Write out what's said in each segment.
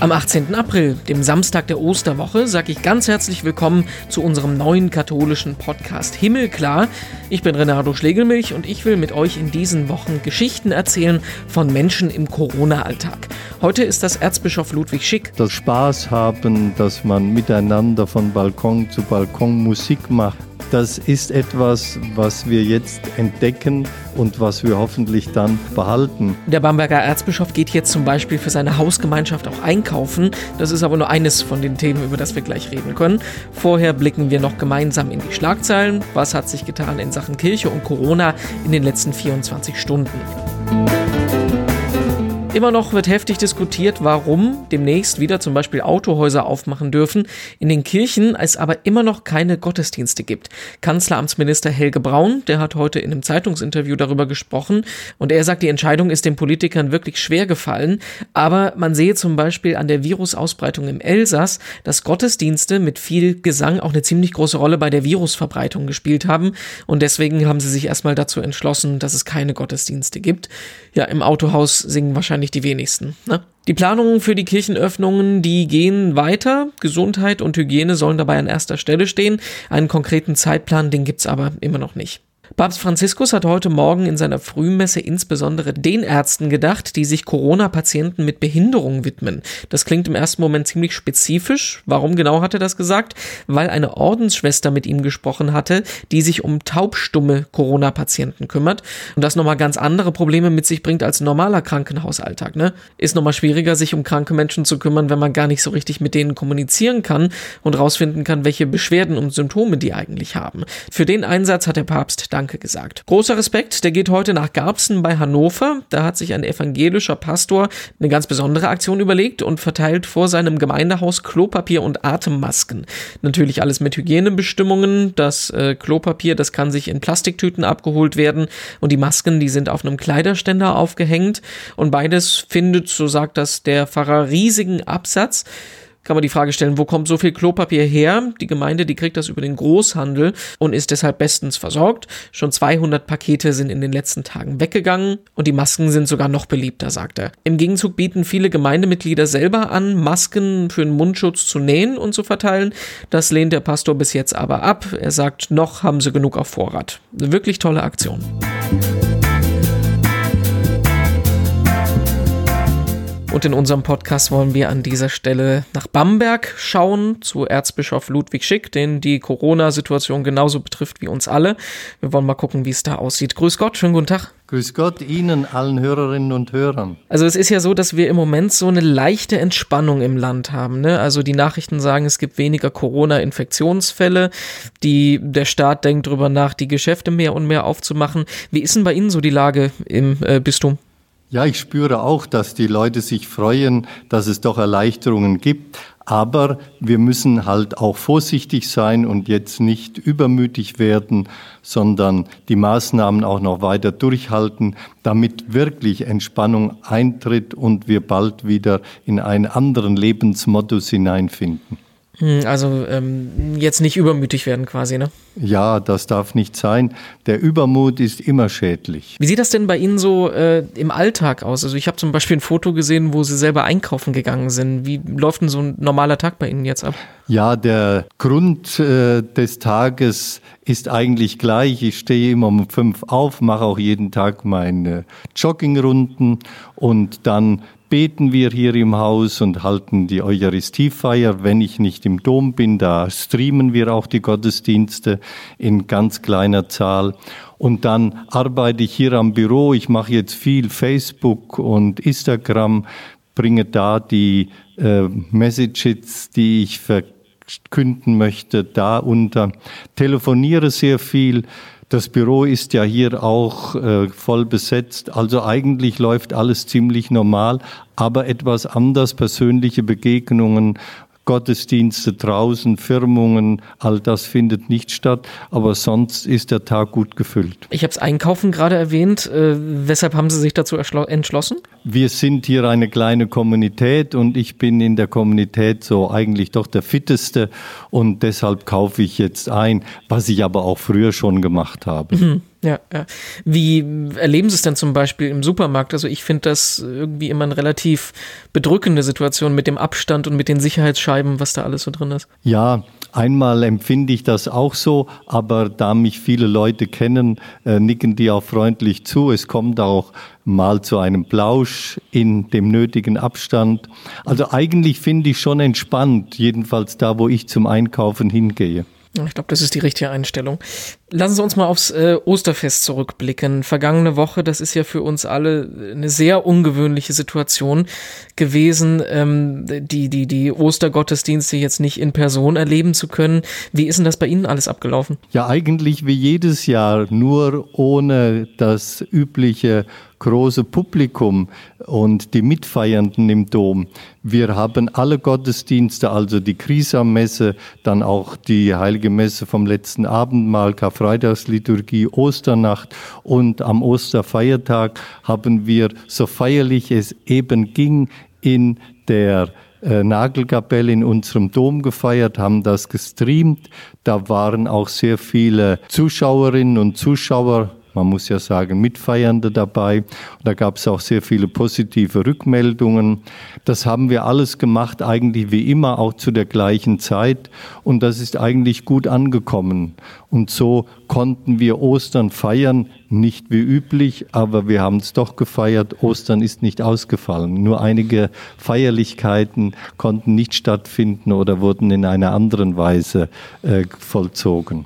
Am 18. April, dem Samstag der Osterwoche, sage ich ganz herzlich willkommen zu unserem neuen katholischen Podcast Himmelklar. Ich bin Renato Schlegelmilch und ich will mit euch in diesen Wochen Geschichten erzählen von Menschen im Corona-Alltag. Heute ist das Erzbischof Ludwig Schick. Das Spaß haben, dass man miteinander von Balkon zu Balkon Musik macht das ist etwas, was wir jetzt entdecken und was wir hoffentlich dann behalten. Der Bamberger Erzbischof geht jetzt zum Beispiel für seine Hausgemeinschaft auch einkaufen. Das ist aber nur eines von den Themen, über das wir gleich reden können. Vorher blicken wir noch gemeinsam in die Schlagzeilen. Was hat sich getan in Sachen Kirche und Corona in den letzten 24 Stunden? Immer noch wird heftig diskutiert, warum demnächst wieder zum Beispiel Autohäuser aufmachen dürfen, in den Kirchen es aber immer noch keine Gottesdienste gibt. Kanzleramtsminister Helge Braun, der hat heute in einem Zeitungsinterview darüber gesprochen und er sagt, die Entscheidung ist den Politikern wirklich schwer gefallen, aber man sehe zum Beispiel an der Virusausbreitung im Elsass, dass Gottesdienste mit viel Gesang auch eine ziemlich große Rolle bei der Virusverbreitung gespielt haben und deswegen haben sie sich erstmal dazu entschlossen, dass es keine Gottesdienste gibt. Ja, im Autohaus singen wahrscheinlich wahrscheinlich die wenigsten. Ne? Die Planungen für die Kirchenöffnungen, die gehen weiter. Gesundheit und Hygiene sollen dabei an erster Stelle stehen. Einen konkreten Zeitplan, den gibt's aber immer noch nicht. Papst Franziskus hat heute Morgen in seiner Frühmesse insbesondere den Ärzten gedacht, die sich Corona-Patienten mit Behinderung widmen. Das klingt im ersten Moment ziemlich spezifisch. Warum genau hat er das gesagt? Weil eine Ordensschwester mit ihm gesprochen hatte, die sich um taubstumme Corona-Patienten kümmert und das nochmal ganz andere Probleme mit sich bringt als normaler Krankenhausalltag. Ne? Ist nochmal schwieriger, sich um kranke Menschen zu kümmern, wenn man gar nicht so richtig mit denen kommunizieren kann und rausfinden kann, welche Beschwerden und Symptome die eigentlich haben. Für den Einsatz hat der Papst Danke gesagt. Großer Respekt, der geht heute nach Garbsen bei Hannover. Da hat sich ein evangelischer Pastor eine ganz besondere Aktion überlegt und verteilt vor seinem Gemeindehaus Klopapier und Atemmasken. Natürlich alles mit Hygienebestimmungen. Das äh, Klopapier, das kann sich in Plastiktüten abgeholt werden und die Masken, die sind auf einem Kleiderständer aufgehängt. Und beides findet, so sagt das der Pfarrer, riesigen Absatz kann man die Frage stellen, wo kommt so viel Klopapier her? Die Gemeinde, die kriegt das über den Großhandel und ist deshalb bestens versorgt. Schon 200 Pakete sind in den letzten Tagen weggegangen und die Masken sind sogar noch beliebter, sagt er. Im Gegenzug bieten viele Gemeindemitglieder selber an, Masken für den Mundschutz zu nähen und zu verteilen. Das lehnt der Pastor bis jetzt aber ab. Er sagt, noch haben sie genug auf Vorrat. Eine wirklich tolle Aktion. Und in unserem Podcast wollen wir an dieser Stelle nach Bamberg schauen, zu Erzbischof Ludwig Schick, den die Corona-Situation genauso betrifft wie uns alle. Wir wollen mal gucken, wie es da aussieht. Grüß Gott, schönen guten Tag. Grüß Gott Ihnen, allen Hörerinnen und Hörern. Also es ist ja so, dass wir im Moment so eine leichte Entspannung im Land haben. Ne? Also die Nachrichten sagen, es gibt weniger Corona-Infektionsfälle. Die, der Staat denkt darüber nach, die Geschäfte mehr und mehr aufzumachen. Wie ist denn bei Ihnen so die Lage im äh, Bistum? Ja, ich spüre auch, dass die Leute sich freuen, dass es doch Erleichterungen gibt. Aber wir müssen halt auch vorsichtig sein und jetzt nicht übermütig werden, sondern die Maßnahmen auch noch weiter durchhalten, damit wirklich Entspannung eintritt und wir bald wieder in einen anderen Lebensmodus hineinfinden. Hm, also ähm, jetzt nicht übermütig werden quasi, ne? Ja, das darf nicht sein. Der Übermut ist immer schädlich. Wie sieht das denn bei Ihnen so äh, im Alltag aus? Also ich habe zum Beispiel ein Foto gesehen, wo Sie selber einkaufen gegangen sind. Wie läuft denn so ein normaler Tag bei Ihnen jetzt ab? Ja, der Grund äh, des Tages ist eigentlich gleich. Ich stehe immer um fünf auf, mache auch jeden Tag meine Joggingrunden und dann beten wir hier im Haus und halten die Eucharistiefeier. Wenn ich nicht im Dom bin, da streamen wir auch die Gottesdienste in ganz kleiner Zahl. Und dann arbeite ich hier am Büro. Ich mache jetzt viel Facebook und Instagram, bringe da die äh, Messages, die ich verkünden möchte, da unter. Telefoniere sehr viel das Büro ist ja hier auch äh, voll besetzt. Also eigentlich läuft alles ziemlich normal, aber etwas anders, persönliche Begegnungen Gottesdienste draußen, Firmungen, all das findet nicht statt, aber sonst ist der Tag gut gefüllt. Ich habe es Einkaufen gerade erwähnt. Äh, weshalb haben Sie sich dazu entschlossen? Wir sind hier eine kleine Kommunität und ich bin in der Kommunität so eigentlich doch der Fitteste und deshalb kaufe ich jetzt ein, was ich aber auch früher schon gemacht habe. Mhm. Ja, ja. Wie erleben Sie es denn zum Beispiel im Supermarkt? Also ich finde das irgendwie immer eine relativ bedrückende Situation mit dem Abstand und mit den Sicherheitsscheiben, was da alles so drin ist. Ja, einmal empfinde ich das auch so, aber da mich viele Leute kennen, äh, nicken die auch freundlich zu. Es kommt auch mal zu einem Plausch in dem nötigen Abstand. Also eigentlich finde ich schon entspannt, jedenfalls da, wo ich zum Einkaufen hingehe. Ich glaube, das ist die richtige Einstellung. Lassen Sie uns mal aufs äh, Osterfest zurückblicken. Vergangene Woche, das ist ja für uns alle eine sehr ungewöhnliche Situation gewesen, ähm, die, die, die Ostergottesdienste jetzt nicht in Person erleben zu können. Wie ist denn das bei Ihnen alles abgelaufen? Ja, eigentlich wie jedes Jahr, nur ohne das übliche große Publikum und die Mitfeiernden im Dom. Wir haben alle Gottesdienste, also die Krisammesse, dann auch die Heilige Messe vom letzten Abendmahl, Karfreitagsliturgie, Osternacht und am Osterfeiertag haben wir, so feierlich es eben ging, in der äh, Nagelkapelle in unserem Dom gefeiert, haben das gestreamt. Da waren auch sehr viele Zuschauerinnen und Zuschauer man muss ja sagen, Mitfeiernde dabei. Da gab es auch sehr viele positive Rückmeldungen. Das haben wir alles gemacht, eigentlich wie immer, auch zu der gleichen Zeit. Und das ist eigentlich gut angekommen. Und so konnten wir Ostern feiern, nicht wie üblich, aber wir haben es doch gefeiert. Ostern ist nicht ausgefallen. Nur einige Feierlichkeiten konnten nicht stattfinden oder wurden in einer anderen Weise äh, vollzogen.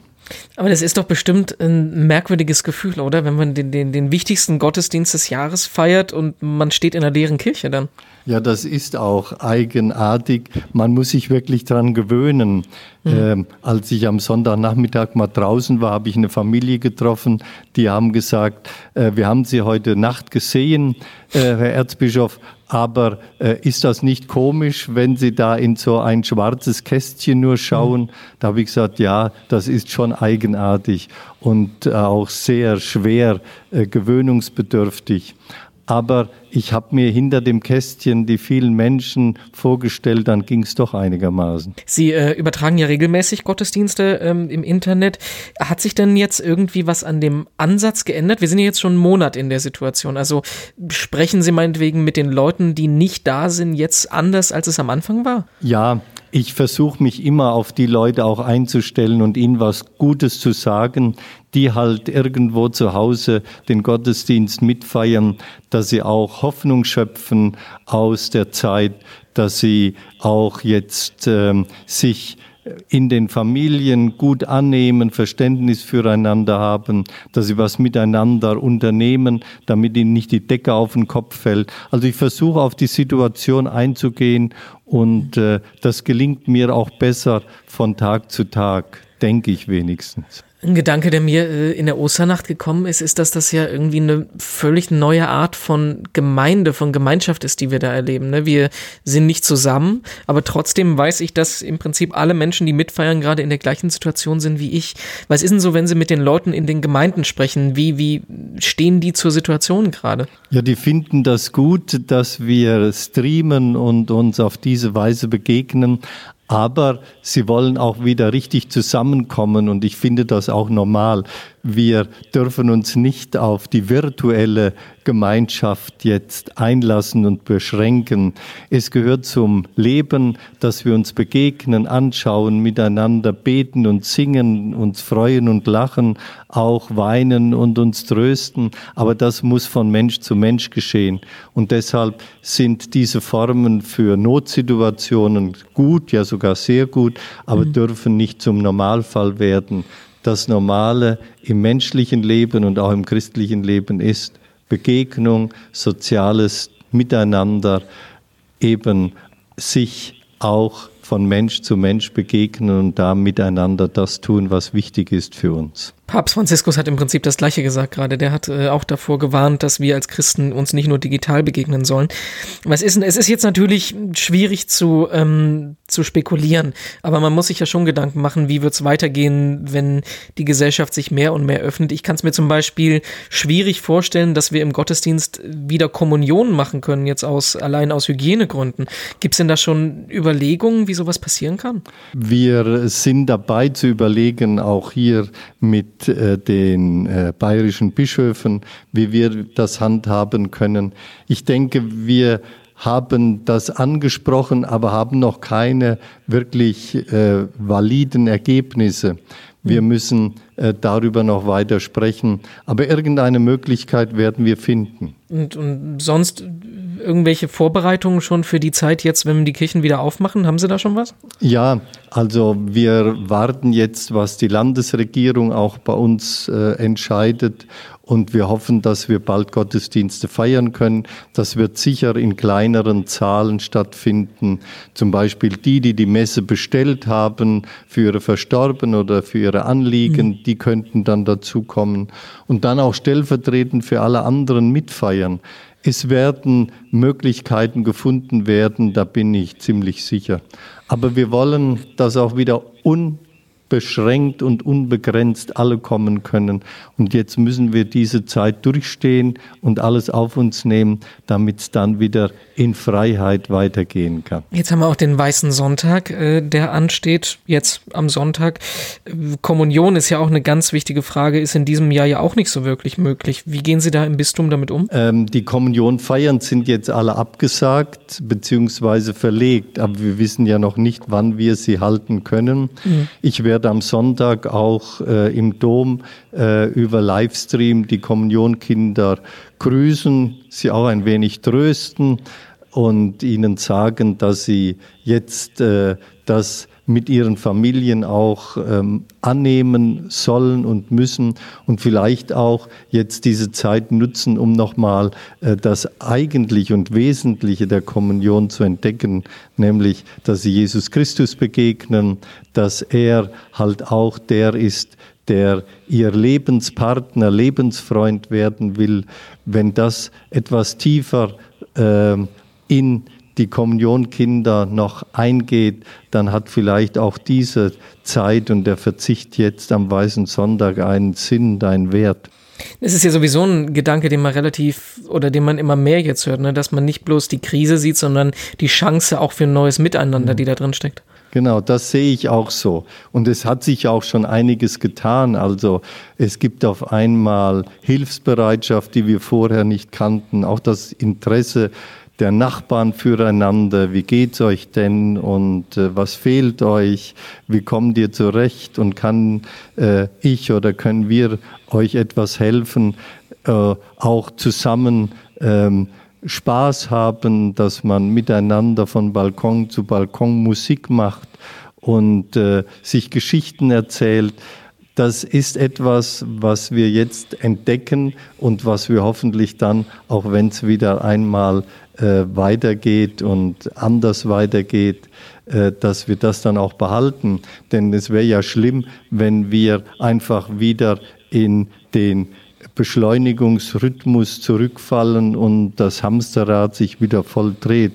Aber das ist doch bestimmt ein merkwürdiges Gefühl, oder? Wenn man den, den, den wichtigsten Gottesdienst des Jahres feiert und man steht in einer leeren Kirche dann. Ja, das ist auch eigenartig. Man muss sich wirklich dran gewöhnen. Mhm. Ähm, als ich am Sonntagnachmittag mal draußen war, habe ich eine Familie getroffen, die haben gesagt, äh, wir haben Sie heute Nacht gesehen, äh, Herr Erzbischof, aber äh, ist das nicht komisch, wenn Sie da in so ein schwarzes Kästchen nur schauen? Mhm. Da habe ich gesagt, ja, das ist schon eigenartig und äh, auch sehr schwer äh, gewöhnungsbedürftig aber ich habe mir hinter dem Kästchen die vielen Menschen vorgestellt, dann ging es doch einigermaßen. Sie äh, übertragen ja regelmäßig Gottesdienste ähm, im Internet. Hat sich denn jetzt irgendwie was an dem Ansatz geändert? Wir sind ja jetzt schon einen Monat in der Situation. Also sprechen Sie meinetwegen mit den Leuten, die nicht da sind, jetzt anders, als es am Anfang war? Ja, ich versuche mich immer auf die Leute auch einzustellen und ihnen was Gutes zu sagen, die halt irgendwo zu Hause den Gottesdienst mitfeiern, dass sie auch Hoffnung schöpfen aus der Zeit, dass sie auch jetzt ähm, sich in den Familien gut annehmen, Verständnis füreinander haben, dass sie was miteinander unternehmen, damit ihnen nicht die Decke auf den Kopf fällt. Also ich versuche auf die Situation einzugehen und äh, das gelingt mir auch besser von Tag zu Tag, denke ich wenigstens. Ein Gedanke, der mir äh, in der Osternacht gekommen ist, ist, dass das ja irgendwie eine völlig neue Art von Gemeinde, von Gemeinschaft ist, die wir da erleben. Ne? Wir sind nicht zusammen, aber trotzdem weiß ich, dass im Prinzip alle Menschen, die mitfeiern, gerade in der gleichen Situation sind wie ich. Was ist denn so, wenn Sie mit den Leuten in den Gemeinden sprechen? Wie, wie stehen die zur Situation gerade? Ja, die finden das gut, dass wir streamen und uns auf diese Weise begegnen aber sie wollen auch wieder richtig zusammenkommen und ich finde das auch normal. Wir dürfen uns nicht auf die virtuelle Gemeinschaft jetzt einlassen und beschränken. Es gehört zum Leben, dass wir uns begegnen, anschauen, miteinander beten und singen, uns freuen und lachen, auch weinen und uns trösten. Aber das muss von Mensch zu Mensch geschehen. Und deshalb sind diese Formen für Notsituationen gut, ja sogar sehr gut, aber mhm. dürfen nicht zum Normalfall werden das Normale im menschlichen Leben und auch im christlichen Leben ist. Begegnung, soziales Miteinander, eben sich auch von Mensch zu Mensch begegnen und da miteinander das tun, was wichtig ist für uns. Papst Franziskus hat im Prinzip das Gleiche gesagt gerade. Der hat äh, auch davor gewarnt, dass wir als Christen uns nicht nur digital begegnen sollen. Was ist, es ist jetzt natürlich schwierig zu, ähm, zu spekulieren, aber man muss sich ja schon Gedanken machen, wie wird es weitergehen, wenn die Gesellschaft sich mehr und mehr öffnet. Ich kann es mir zum Beispiel schwierig vorstellen, dass wir im Gottesdienst wieder Kommunion machen können, jetzt aus allein aus Hygienegründen. Gibt es denn da schon Überlegungen, wie sowas passieren kann? Wir sind dabei zu überlegen, auch hier mit äh, den äh, bayerischen Bischöfen, wie wir das handhaben können. Ich denke, wir haben das angesprochen, aber haben noch keine wirklich äh, validen Ergebnisse. Wir hm. müssen äh, darüber noch weiter sprechen. Aber irgendeine Möglichkeit werden wir finden. Und, und sonst irgendwelche Vorbereitungen schon für die Zeit jetzt, wenn die Kirchen wieder aufmachen? Haben Sie da schon was? Ja, also wir warten jetzt, was die Landesregierung auch bei uns äh, entscheidet. Und wir hoffen, dass wir bald Gottesdienste feiern können. Das wird sicher in kleineren Zahlen stattfinden. Zum Beispiel die, die die Messe bestellt haben für ihre Verstorbenen oder für ihre Anliegen, mhm. die könnten dann dazukommen. Und dann auch stellvertretend für alle anderen mitfeiern. Es werden Möglichkeiten gefunden werden, da bin ich ziemlich sicher. Aber wir wollen das auch wieder un beschränkt und unbegrenzt alle kommen können. Und jetzt müssen wir diese Zeit durchstehen und alles auf uns nehmen, damit es dann wieder in Freiheit weitergehen kann. Jetzt haben wir auch den Weißen Sonntag, äh, der ansteht, jetzt am Sonntag. Kommunion ist ja auch eine ganz wichtige Frage, ist in diesem Jahr ja auch nicht so wirklich möglich. Wie gehen Sie da im Bistum damit um? Ähm, die Kommunionfeiern sind jetzt alle abgesagt bzw. verlegt, aber wir wissen ja noch nicht, wann wir sie halten können. Mhm. Ich werde werde am Sonntag auch äh, im Dom äh, über Livestream die Kommunionkinder grüßen, sie auch ein wenig trösten und ihnen sagen, dass sie jetzt äh, das mit ihren Familien auch ähm, annehmen sollen und müssen und vielleicht auch jetzt diese Zeit nutzen, um nochmal äh, das Eigentliche und Wesentliche der Kommunion zu entdecken, nämlich, dass sie Jesus Christus begegnen, dass er halt auch der ist, der ihr Lebenspartner, Lebensfreund werden will, wenn das etwas tiefer äh, in die Kommunionkinder noch eingeht, dann hat vielleicht auch diese Zeit und der Verzicht jetzt am Weißen Sonntag einen Sinn, einen Wert. Es ist ja sowieso ein Gedanke, den man relativ oder den man immer mehr jetzt hört, ne? dass man nicht bloß die Krise sieht, sondern die Chance auch für ein neues Miteinander, die da drin steckt. Genau, das sehe ich auch so. Und es hat sich auch schon einiges getan. Also es gibt auf einmal Hilfsbereitschaft, die wir vorher nicht kannten, auch das Interesse der Nachbarn füreinander. Wie geht's euch denn und äh, was fehlt euch? Wie kommt ihr zurecht und kann äh, ich oder können wir euch etwas helfen? Äh, auch zusammen ähm, Spaß haben, dass man miteinander von Balkon zu Balkon Musik macht und äh, sich Geschichten erzählt. Das ist etwas, was wir jetzt entdecken und was wir hoffentlich dann, auch wenn es wieder einmal äh, weitergeht und anders weitergeht, äh, dass wir das dann auch behalten. Denn es wäre ja schlimm, wenn wir einfach wieder in den Beschleunigungsrhythmus zurückfallen und das Hamsterrad sich wieder voll dreht.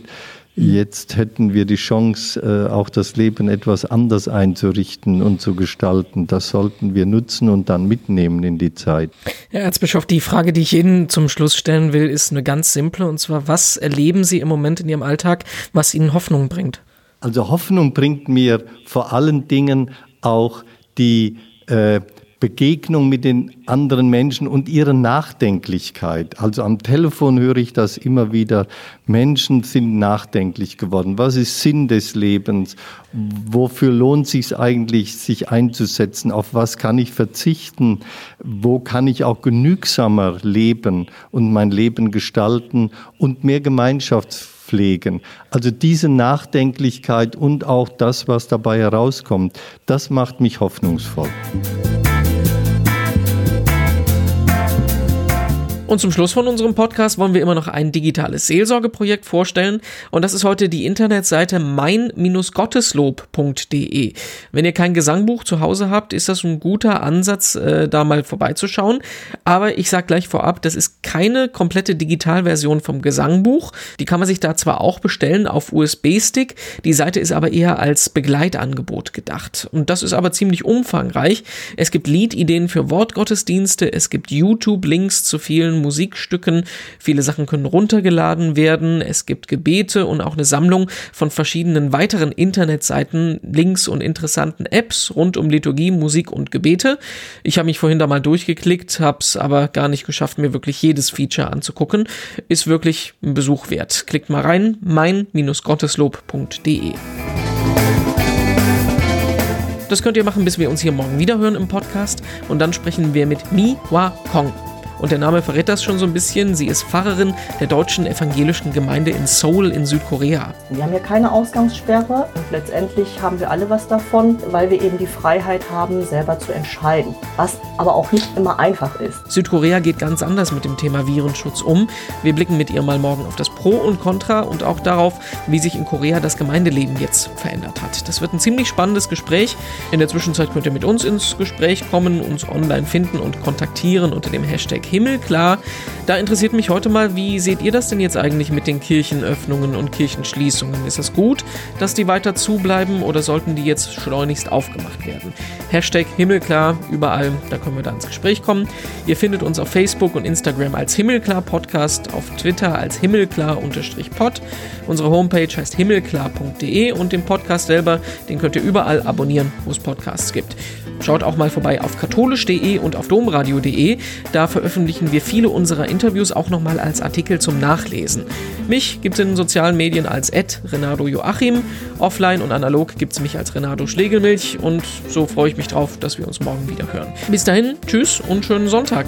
Jetzt hätten wir die Chance, äh, auch das Leben etwas anders einzurichten und zu gestalten. Das sollten wir nutzen und dann mitnehmen in die Zeit. Herr Erzbischof, die Frage, die ich Ihnen zum Schluss stellen will, ist eine ganz simple. Und zwar, was erleben Sie im Moment in Ihrem Alltag, was Ihnen Hoffnung bringt? Also Hoffnung bringt mir vor allen Dingen auch die äh, Begegnung mit den anderen Menschen und ihre Nachdenklichkeit. Also am Telefon höre ich das immer wieder. Menschen sind nachdenklich geworden. Was ist Sinn des Lebens? Wofür lohnt es sich eigentlich, sich einzusetzen? Auf was kann ich verzichten? Wo kann ich auch genügsamer leben und mein Leben gestalten und mehr Gemeinschaft pflegen? Also diese Nachdenklichkeit und auch das, was dabei herauskommt, das macht mich hoffnungsvoll. Und zum Schluss von unserem Podcast wollen wir immer noch ein digitales Seelsorgeprojekt vorstellen. Und das ist heute die Internetseite mein-gotteslob.de. Wenn ihr kein Gesangbuch zu Hause habt, ist das ein guter Ansatz, äh, da mal vorbeizuschauen. Aber ich sage gleich vorab, das ist keine komplette Digitalversion vom Gesangbuch. Die kann man sich da zwar auch bestellen auf USB-Stick. Die Seite ist aber eher als Begleitangebot gedacht. Und das ist aber ziemlich umfangreich. Es gibt Liedideen für Wortgottesdienste. Es gibt YouTube-Links zu vielen Musikstücken. Viele Sachen können runtergeladen werden. Es gibt Gebete und auch eine Sammlung von verschiedenen weiteren Internetseiten, Links und interessanten Apps rund um Liturgie, Musik und Gebete. Ich habe mich vorhin da mal durchgeklickt, habe es aber gar nicht geschafft, mir wirklich jedes Feature anzugucken. Ist wirklich ein Besuch wert. Klickt mal rein, mein-gotteslob.de. Das könnt ihr machen, bis wir uns hier morgen wiederhören im Podcast und dann sprechen wir mit Mi Hua Kong. Und der Name verrät das schon so ein bisschen. Sie ist Pfarrerin der deutschen evangelischen Gemeinde in Seoul in Südkorea. Wir haben ja keine Ausgangssperre und letztendlich haben wir alle was davon, weil wir eben die Freiheit haben, selber zu entscheiden. Was aber auch nicht immer einfach ist. Südkorea geht ganz anders mit dem Thema Virenschutz um. Wir blicken mit ihr mal morgen auf das Pro und Contra und auch darauf, wie sich in Korea das Gemeindeleben jetzt verändert hat. Das wird ein ziemlich spannendes Gespräch. In der Zwischenzeit könnt ihr mit uns ins Gespräch kommen, uns online finden und kontaktieren unter dem Hashtag himmelklar. Da interessiert mich heute mal, wie seht ihr das denn jetzt eigentlich mit den Kirchenöffnungen und Kirchenschließungen? Ist es gut, dass die weiter zubleiben oder sollten die jetzt schleunigst aufgemacht werden? Hashtag himmelklar, überall, da können wir da ins Gespräch kommen. Ihr findet uns auf Facebook und Instagram als Himmelklar Podcast, auf Twitter als Himmelklar-Pod. Unsere Homepage heißt himmelklar.de und den Podcast selber, den könnt ihr überall abonnieren, wo es Podcasts gibt. Schaut auch mal vorbei auf katholisch.de und auf domradio.de. Da veröffentlichen wir viele unserer Interviews auch nochmal als Artikel zum Nachlesen. Mich gibt es in den sozialen Medien als Renato Joachim. Offline und analog gibt es mich als Renato Schlegelmilch. Und so freue ich mich drauf, dass wir uns morgen wieder hören. Bis dahin, tschüss und schönen Sonntag.